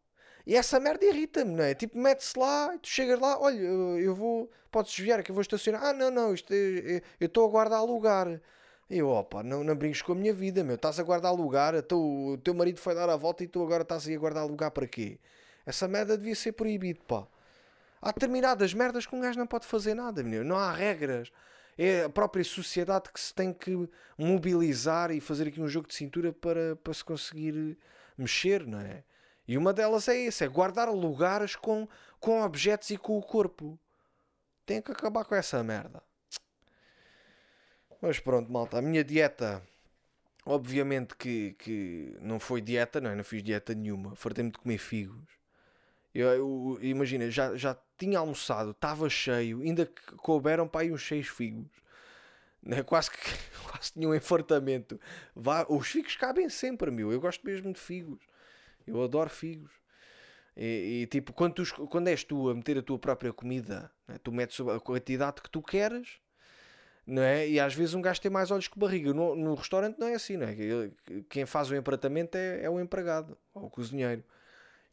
E essa merda irrita-me, não é? Tipo, mete-se lá, tu chegas lá, olha, eu vou, podes desviar que eu vou estacionar. Ah, não, não, isto é, é, eu estou a guardar lugar. Eu, opa, não, não brinques com a minha vida, meu. Estás a guardar lugar, o teu marido foi dar a volta e tu agora estás aí a guardar lugar para quê? Essa merda devia ser proibido, pá. Há determinadas merdas que um gajo não pode fazer nada, meu. Não há regras. É a própria sociedade que se tem que mobilizar e fazer aqui um jogo de cintura para, para se conseguir mexer, não é? E uma delas é essa, é guardar lugares com, com objetos e com o corpo. Tem que acabar com essa merda. Mas pronto, malta, a minha dieta, obviamente que, que não foi dieta, não é? Não fiz dieta nenhuma. Fartei-me de comer figos. Eu, eu, imagina, já, já tinha almoçado, estava cheio, ainda couberam para aí uns seis figos. Né? Quase que quase tinha um enfartamento. Vá, os figos cabem sempre, meu. Eu gosto mesmo de figos. Eu adoro figos. E, e tipo, quando, tu, quando és tu a meter a tua própria comida, né? tu metes a quantidade que tu queres não é? E às vezes um gajo tem mais olhos que barriga. No, no restaurante não é assim, não é? Quem faz o empratamento é, é o empregado ou o cozinheiro.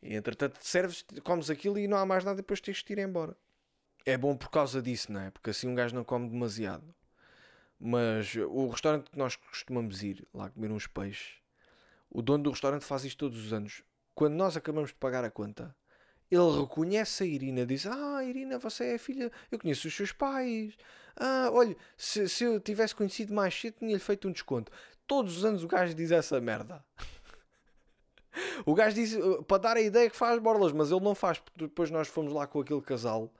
E entretanto serves, comes aquilo e não há mais nada depois tens de ir embora. É bom por causa disso, não é? Porque assim um gajo não come demasiado. Mas o restaurante que nós costumamos ir lá comer uns peixes, o dono do restaurante faz isto todos os anos. Quando nós acabamos de pagar a conta, ele reconhece a Irina, diz: Ah, Irina, você é filha, eu conheço os seus pais. Ah, olha, se, se eu tivesse conhecido mais cedo, tinha-lhe feito um desconto. Todos os anos o gajo diz essa merda. o gajo diz uh, para dar a ideia que faz borlas, mas ele não faz, porque depois nós fomos lá com aquele casal,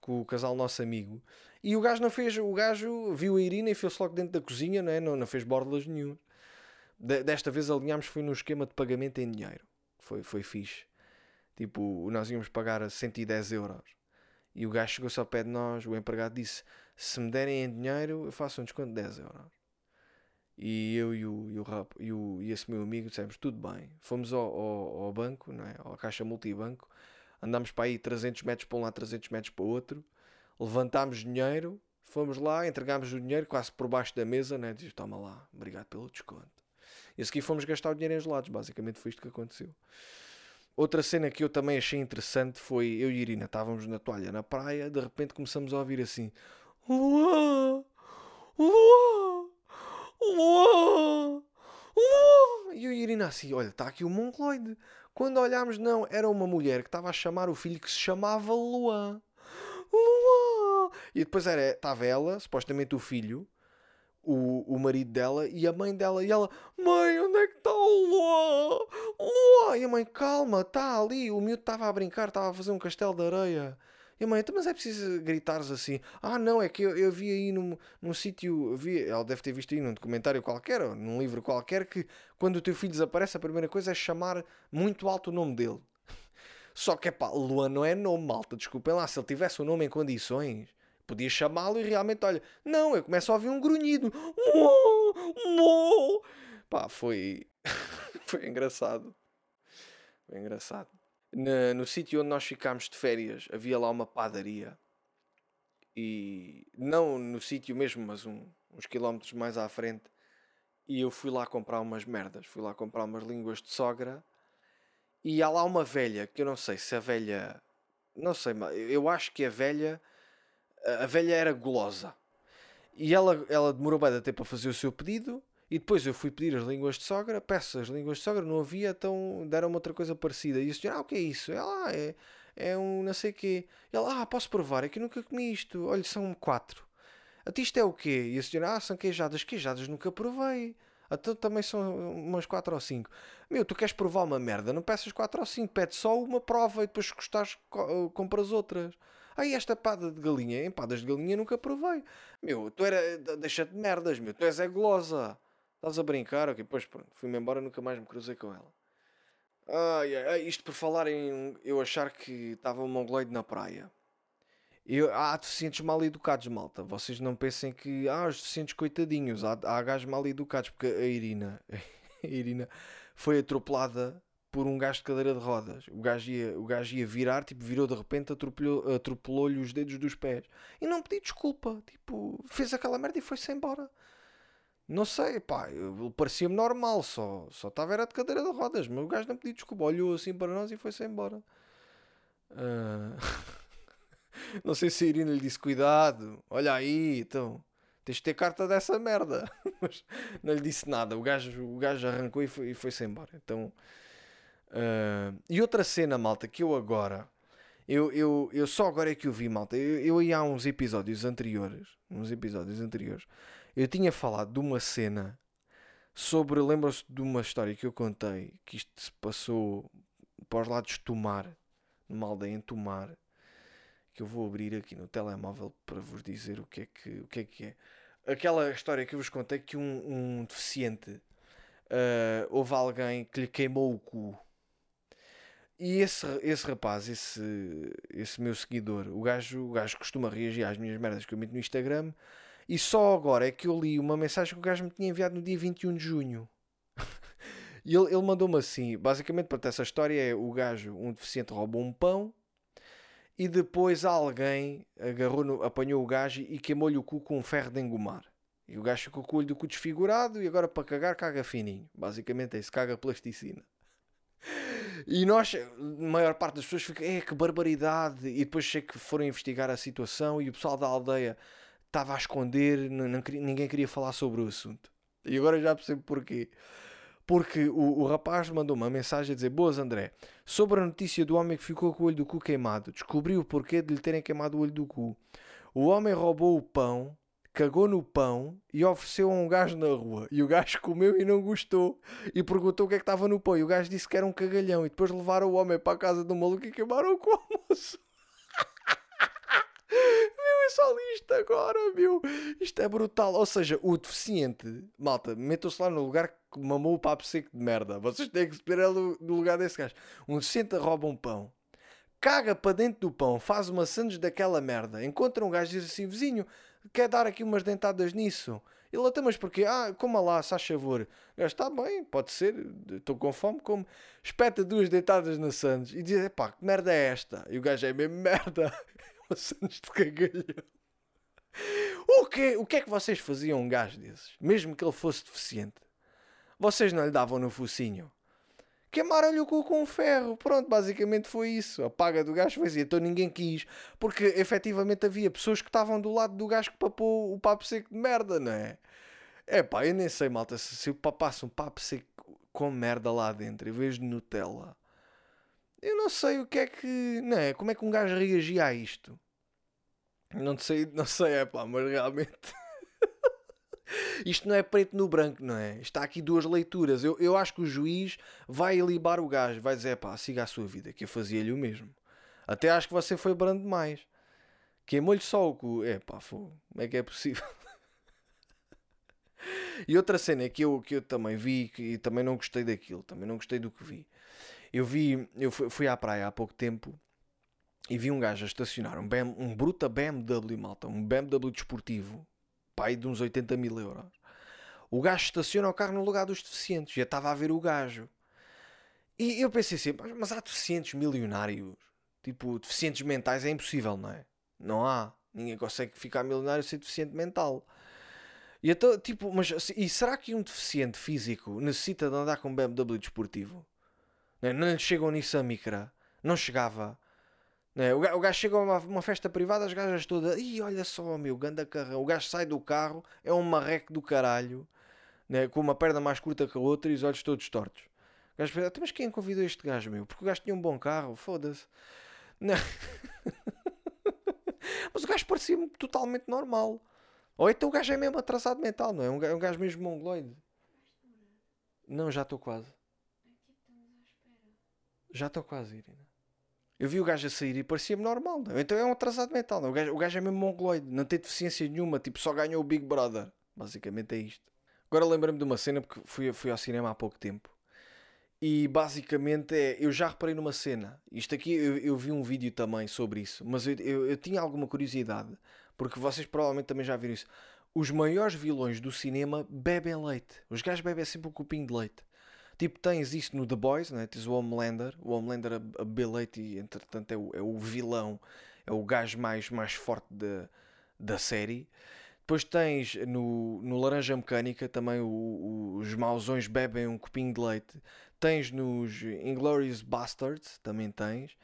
com o casal nosso amigo, e o gajo não fez, o gajo viu a Irina e fez logo dentro da cozinha, não, é? não, não fez borlas nenhum. Desta vez alinhámos foi no esquema de pagamento em dinheiro. Foi, foi fixe. Tipo, nós íamos pagar 110 euros. E o gajo chegou-se ao pé de nós, o empregado disse: Se me derem em dinheiro, eu faço um desconto de 10 euros. E eu e, o, e, o, rap, e, o, e esse meu amigo dissemos: Tudo bem. Fomos ao, ao, ao banco, não é? à caixa multibanco, andámos para aí 300 metros para um lado, 300 metros para o outro, levantámos dinheiro, fomos lá, entregámos o dinheiro quase por baixo da mesa, né? Diz: Toma lá, obrigado pelo desconto. E a seguir fomos gastar o dinheiro em gelados, basicamente foi isto que aconteceu. Outra cena que eu também achei interessante foi eu e Irina estávamos na toalha na praia, de repente começamos a ouvir assim: Luá, Luá, Luá, Luá. E eu e Irina assim: olha, está aqui o mongoloide. Quando olhámos, não, era uma mulher que estava a chamar o filho que se chamava Luá. Luá. E depois era, estava ela, supostamente o filho, o, o marido dela e a mãe dela. E ela, mãe, onde é que está o Luan? Luan! E a mãe, calma, está ali. O miúdo estava a brincar, estava a fazer um castelo de areia. E a mãe, então, mas é preciso gritares assim. Ah, não, é que eu, eu vi aí num, num sítio, vi, ela deve ter visto aí num documentário qualquer, ou num livro qualquer, que quando o teu filho desaparece, a primeira coisa é chamar muito alto o nome dele. Só que é pá, Luan não é nome, malta, desculpem lá, se ele tivesse o nome em condições, podia chamá-lo e realmente, olha, não, eu começo a ouvir um grunhido. Pá, foi. foi engraçado. Foi engraçado na, no sítio onde nós ficámos de férias havia lá uma padaria e não no sítio mesmo, mas um, uns quilómetros mais à frente. E eu fui lá comprar umas merdas, fui lá comprar umas línguas de sogra. E há lá uma velha, que eu não sei se a velha. Não sei, eu acho que a velha. A velha era gulosa. E ela, ela demorou bem até para fazer o seu pedido. E depois eu fui pedir as línguas de sogra, peço as línguas de sogra, não havia, então deram-me outra coisa parecida. E o senhor, ah, o que é isso? Ela, ah, é, é um não sei quê. E ela, ah, posso provar, é que nunca comi isto. Olha, são quatro. Até isto é o quê? E a senhora, ah, são queijadas. Queijadas nunca provei. Então também são umas quatro ou cinco. Meu, tu queres provar uma merda, não peças quatro ou cinco, pede só uma prova e depois se gostares compras outras. Aí esta pada de galinha, empadas de galinha nunca provei. Meu, tu era, deixa-te de merdas, meu, tu és é gulosa. Estás a brincar? Ok, depois pronto, fui-me embora nunca mais me cruzei com ela. Ai, ai, isto por falar em eu achar que estava um mongoloide na praia. Eu, há deficientes mal educados, malta. Vocês não pensem que ah, os deficientes coitadinhos, há, há gajos mal educados, porque a Irina, a Irina foi atropelada por um gajo de cadeira de rodas. O gajo ia, o gajo ia virar, tipo, virou de repente, atropelou-lhe atropelou os dedos dos pés. E não pediu desculpa. Tipo, fez aquela merda e foi-se embora. Não sei, pá, parecia-me normal, só só estava era de cadeira de rodas, mas o gajo não pediu desculpa, olhou assim para nós e foi-se embora. Uh... não sei se a Irina lhe disse cuidado, olha aí, então tens de ter carta dessa merda, mas não lhe disse nada, o gajo, o gajo arrancou e foi-se foi embora. Então, uh... e outra cena, malta, que eu agora. Eu, eu, eu só agora é que eu vi, malta. Eu, eu há uns episódios anteriores. Uns episódios anteriores eu tinha falado de uma cena sobre. Lembram-se de uma história que eu contei que isto se passou para os lados de Tomar, numa aldeia em Tomar. Que eu vou abrir aqui no telemóvel para vos dizer o que é que, o que, é, que é. Aquela história que eu vos contei que um, um deficiente uh, houve alguém que lhe queimou o cu. E esse, esse rapaz, esse, esse meu seguidor, o gajo, o gajo costuma reagir às minhas merdas que eu meto no Instagram e só agora é que eu li uma mensagem que o gajo me tinha enviado no dia 21 de junho. e ele, ele mandou-me assim: basicamente, para essa história é o gajo, um deficiente, roubou um pão e depois alguém agarrou no, apanhou o gajo e queimou-lhe o cu com um ferro de engomar. E o gajo ficou com o olho do cu desfigurado e agora para cagar, caga fininho. Basicamente é isso, caga plasticina. E nós, a maior parte das pessoas fica, é que barbaridade. E depois sei que foram investigar a situação e o pessoal da aldeia estava a esconder, não, não, ninguém queria falar sobre o assunto. E agora já percebo porquê. Porque o, o rapaz mandou uma mensagem a dizer: Boas, André, sobre a notícia do homem que ficou com o olho do cu queimado, descobri o porquê de lhe terem queimado o olho do cu. O homem roubou o pão, cagou no pão e ofereceu a um gajo na rua. E o gajo comeu e não gostou. E perguntou o que é que estava no pão. E o gajo disse que era um cagalhão. E depois levaram o homem para a casa do maluco e queimaram com o almoço é só isto agora, meu. Isto é brutal. Ou seja, o deficiente, malta, metam-se lá no lugar que mamou o papo seco de merda. Vocês têm que esperar no lugar desse gajo. Um deficiente rouba um pão, caga para dentro do pão, faz uma sandes daquela merda, encontra um gajo e diz assim: vizinho, quer dar aqui umas dentadas nisso? Ele até, mas porquê? Ah, coma lá, se favor. O está bem, pode ser, estou com fome, como. Espeta duas dentadas na Sandes e diz: pá, que merda é esta? E o gajo é mesmo merda. maçãs de cagalhão. O que, o que é que vocês faziam um gajo desses? Mesmo que ele fosse deficiente. Vocês não lhe davam no focinho. Queimaram-lhe o cu com um ferro. Pronto, basicamente foi isso. A paga do gajo foi assim. Então ninguém quis. Porque efetivamente havia pessoas que estavam do lado do gajo que papou o papo seco de merda, não é? É pá, eu nem sei, malta. Se eu papasse um papo seco com merda lá dentro em vez de Nutella eu não sei o que é que. Não é? Como é que um gajo reagia a isto? Não sei, não sei, é pá, mas realmente. Isto não é preto no branco, não é? Está aqui duas leituras. Eu, eu acho que o juiz vai libar o gajo, vai dizer, pá, siga a sua vida, que eu fazia-lhe o mesmo. Até acho que você foi brando demais. Queimou-lhe só o cu. É pá, como é que é possível? e outra cena que eu, que eu também vi e também não gostei daquilo, também não gostei do que vi. Eu vi, eu fui à praia há pouco tempo e vi um gajo a estacionar um, BM, um bruta BMW, malta, um BMW desportivo, pai de uns 80 mil euros. O gajo estaciona o carro no lugar dos deficientes. Já estava a ver o gajo. E eu pensei assim, mas há deficientes milionários? Tipo, deficientes mentais é impossível, não é? Não há. Ninguém consegue ficar milionário sem deficiente mental. E então, tipo, mas e será que um deficiente físico necessita de andar com um BMW desportivo? Não, é? não lhe chega um Micra? Não chegava. É, o gajo chega a uma, uma, festa privada, as gajas todas, ih, olha só, meu, ganda carrão. O gajo sai do carro, é um marreco do caralho, né, com uma perna mais curta que a outra e os olhos todos tortos. O gajo pensa, então, mas quem convidou este gajo, meu? Porque o gajo tinha um bom carro, foda-se. mas o gajo parecia-me totalmente normal. Ou então o gajo é mesmo atrasado mental, não é? Um gajo, é um gajo mesmo mongoloide. Não, já estou quase. Já estou quase, Irina. Eu vi o gajo a sair e parecia-me normal. Não? Então é um atrasado mental. Não? O, gajo, o gajo é mesmo mongoloide, não tem deficiência nenhuma, tipo, só ganhou o Big Brother. Basicamente é isto. Agora lembrei-me de uma cena porque fui, fui ao cinema há pouco tempo. E basicamente é, eu já reparei numa cena. Isto aqui eu, eu vi um vídeo também sobre isso, mas eu, eu, eu tinha alguma curiosidade, porque vocês provavelmente também já viram isso. Os maiores vilões do cinema bebem leite. Os gajos bebem sempre um copinho de leite. Tipo, tens isso no The Boys, né? tens o Homelander, o Homelander a, a e entretanto é o, é o vilão, é o gajo mais, mais forte da, da série. Depois tens no, no Laranja Mecânica também o, o, os mausões bebem um copinho de leite. Tens nos Inglorious Bastards, também tens.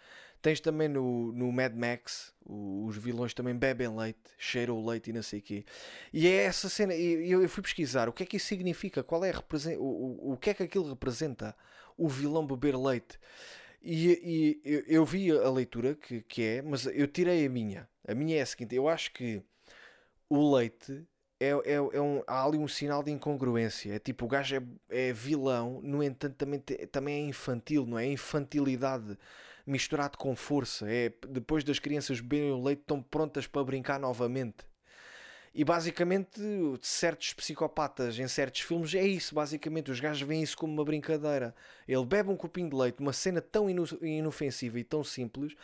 Tens também no, no Mad Max, os vilões também bebem leite, cheiram o leite e não sei o quê. E é essa cena, e eu, fui pesquisar o que é que isso significa, qual é a, o, o, o que é que aquilo representa, o vilão beber leite. E, e eu, eu, vi a leitura que, que é, mas eu tirei a minha. A minha é a seguinte: eu acho que o leite é, é, é um, há ali um sinal de incongruência. É tipo, o gajo é, é vilão, no entanto, também, também é infantil, não é? é infantilidade misturado com força. É depois das crianças beberem o leite, estão prontas para brincar novamente. E basicamente, certos psicopatas em certos filmes é isso. Basicamente, os gajos veem isso como uma brincadeira. Ele bebe um copinho de leite, uma cena tão inofensiva e tão simples,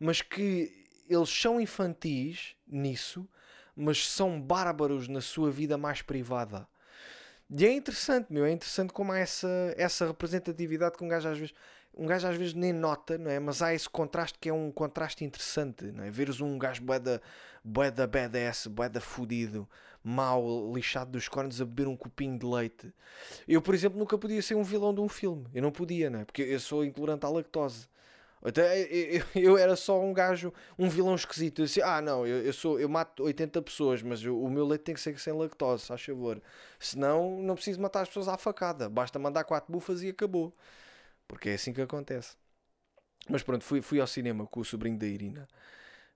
mas que eles são infantis nisso, mas são bárbaros na sua vida mais privada. E é interessante, meu, é interessante como há essa, essa representatividade que um gajo às vezes um gajo às vezes nem nota, não é? Mas há esse contraste que é um contraste interessante, não é? Veres um gajo boeda, boeda badass, boeda fudido, mau, lixado dos cornos a beber um copinho de leite. Eu, por exemplo, nunca podia ser um vilão de um filme. Eu não podia, não é? Porque eu sou intolerante à lactose. Até eu, era só um gajo, um vilão esquisito. Eu disse, ah, não, eu, eu, sou, eu mato 80 pessoas, mas eu, o meu leite tem que ser sem lactose, faz favor. Senão, não preciso matar as pessoas à facada. Basta mandar quatro bufas e acabou. Porque é assim que acontece. Mas pronto, fui, fui ao cinema com o sobrinho da Irina.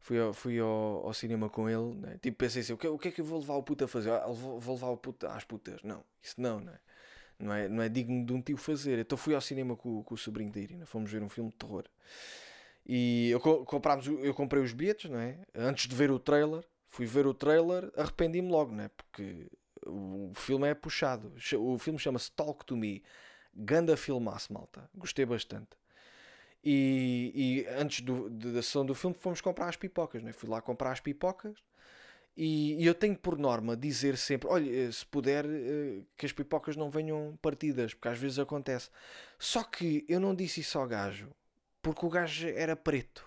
Fui ao, fui ao, ao cinema com ele. Né? Tipo, pensei assim: o que, o que é que eu vou levar o puto a fazer? Ah, vou, vou levar o puto às putas. Não, isso não, não é? Não é, não é digno de um tio fazer. Então fui ao cinema com, com o sobrinho da Irina. Fomos ver um filme de terror. E eu, comprámos, eu comprei os bilhetes, não é? Antes de ver o trailer, fui ver o trailer, arrependi-me logo, não é? Porque o filme é puxado. O filme chama-se Talk to Me. Ganda filmaço, malta. Gostei bastante. E, e antes do, da sessão do filme fomos comprar as pipocas, né? fui lá comprar as pipocas e, e, eu tenho por norma dizer sempre: olha, eh, se puder, eh, que as pipocas não venham partidas, porque às vezes acontece. Só que eu não disse isso ao gajo porque o gajo era preto.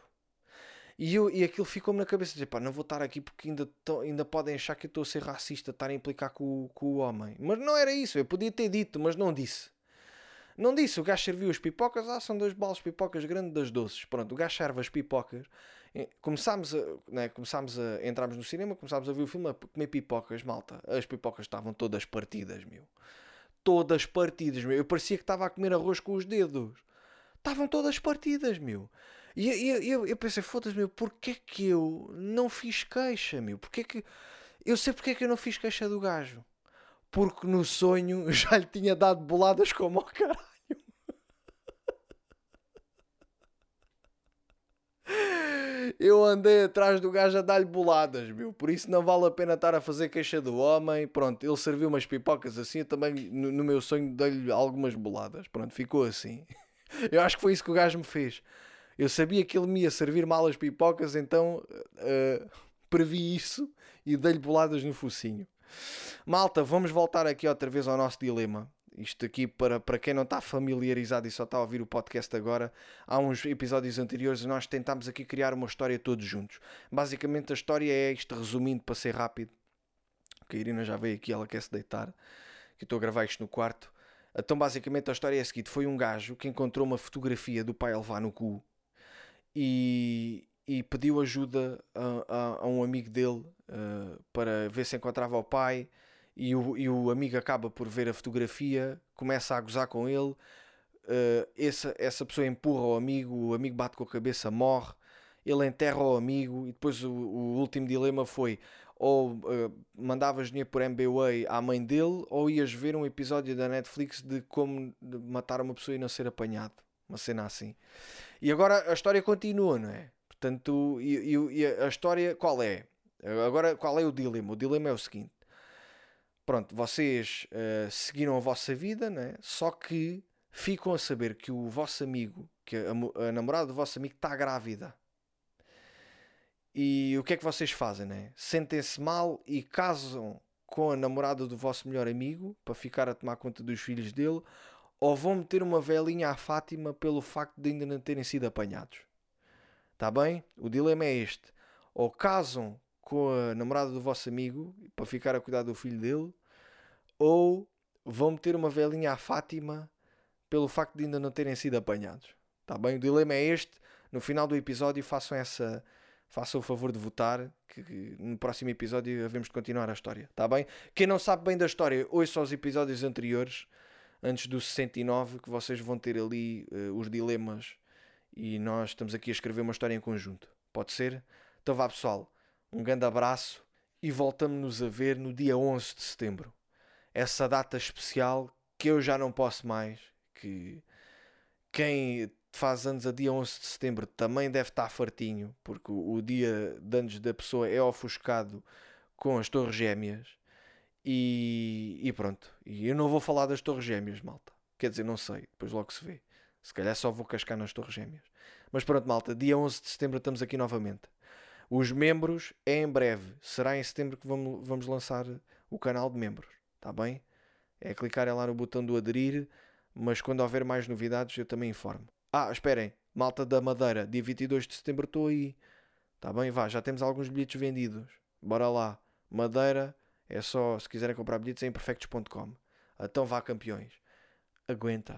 E, eu, e aquilo ficou-me na cabeça: dizer, pá, não vou estar aqui porque ainda, tô, ainda podem achar que eu estou a ser racista, estar a implicar com, com o homem. Mas não era isso, eu podia ter dito, mas não disse. Não disse, o gajo serviu as pipocas, ah, são dois balos de pipocas grandes das doces. Pronto, o gajo serve as pipocas. Começámos a, né, começámos a entrarmos no cinema, começámos a ver o filme a comer pipocas, malta. As pipocas estavam todas partidas, meu. Todas partidas, meu. Eu parecia que estava a comer arroz com os dedos. Estavam todas partidas, meu. E, e- eu, eu pensei, foda-se, meu, porquê que eu não fiz queixa, meu? Porquê que. Eu sei porque é que eu não fiz queixa do gajo. Porque no sonho já lhe tinha dado boladas como ao caralho. Eu andei atrás do gajo a dar-lhe boladas, meu. Por isso não vale a pena estar a fazer queixa do homem. Pronto, ele serviu umas pipocas assim. Eu também, no, no meu sonho, dei-lhe algumas boladas. Pronto, ficou assim. Eu acho que foi isso que o gajo me fez. Eu sabia que ele me ia servir mal as pipocas, então eh, previ isso e dei-lhe boladas no focinho. Malta, vamos voltar aqui outra vez ao nosso dilema. Isto aqui, para, para quem não está familiarizado e só está a ouvir o podcast agora, há uns episódios anteriores nós tentámos aqui criar uma história todos juntos. Basicamente a história é isto, resumindo para ser rápido, que a Irina já veio aqui, ela quer se deitar, que estou a gravar isto no quarto. Então basicamente a história é a seguinte, foi um gajo que encontrou uma fotografia do pai a levar no cu e, e pediu ajuda a, a- a um amigo dele uh, para ver se encontrava o pai e o, e o amigo acaba por ver a fotografia, começa a gozar com ele, uh, essa, essa pessoa empurra o amigo, o amigo bate com a cabeça, morre, ele enterra o amigo e depois o, o último dilema foi ou uh, mandavas dinheiro por MBWay à mãe dele ou ias ver um episódio da Netflix de como matar uma pessoa e não ser apanhado. Uma cena assim. E agora a história continua, não é? Portanto, e, e- e a história qual é? Agora, qual é o dilema? O dilema é o seguinte: pronto, vocês eh, seguiram a vossa vida, né? só que ficam a saber que o vosso amigo, que a, a namorada do vosso amigo está grávida. E o que é que vocês fazem, né? Sentem-se mal e casam com a namorada do vosso melhor amigo para ficar a tomar conta dos filhos dele, ou vão meter uma velhinha à Fátima pelo facto de ainda não terem sido apanhados. Está bem? O dilema é este: ou casam com a namorada do vosso amigo para ficar a cuidar do filho dele, ou vão meter uma velhinha à Fátima pelo facto de ainda não terem sido apanhados. Está bem? O dilema é este. No final do episódio façam essa. Façam o favor de votar, que, que no próximo episódio havemos de continuar a história. Está bem? Quem não sabe bem da história, ouça os episódios anteriores, antes do 69, que vocês vão ter ali eh, os dilemas e nós estamos aqui a escrever uma história em conjunto. Pode ser? Então vá pessoal, um grande abraço e voltamos-nos a ver no dia 11 de setembro. Essa data especial que eu já não posso mais, que quem faz anos a dia 11 de setembro também deve estar fartinho, porque o, dia de anos da pessoa é ofuscado com as torres gêmeas. E, e pronto. E eu não vou falar das torres gêmeas, malta. Quer dizer, não sei, depois logo se vê. Se calhar só vou cascar nas torres gêmeas. Mas pronto, malta, dia 11 de setembro estamos aqui novamente. Os membros é em breve. Será em setembro que vamos, vamos lançar o canal de membros. Está bem? É clicar lá no botão do aderir. Mas quando houver mais novidades eu também informo. Ah, esperem. Malta da Madeira, dia 22 de setembro estou aí. Está bem? Vá, já temos alguns bilhetes vendidos. Bora lá. Madeira, é só, se quiserem comprar bilhetes, é imperfectos.com. Então vá, campeões. Aguenta.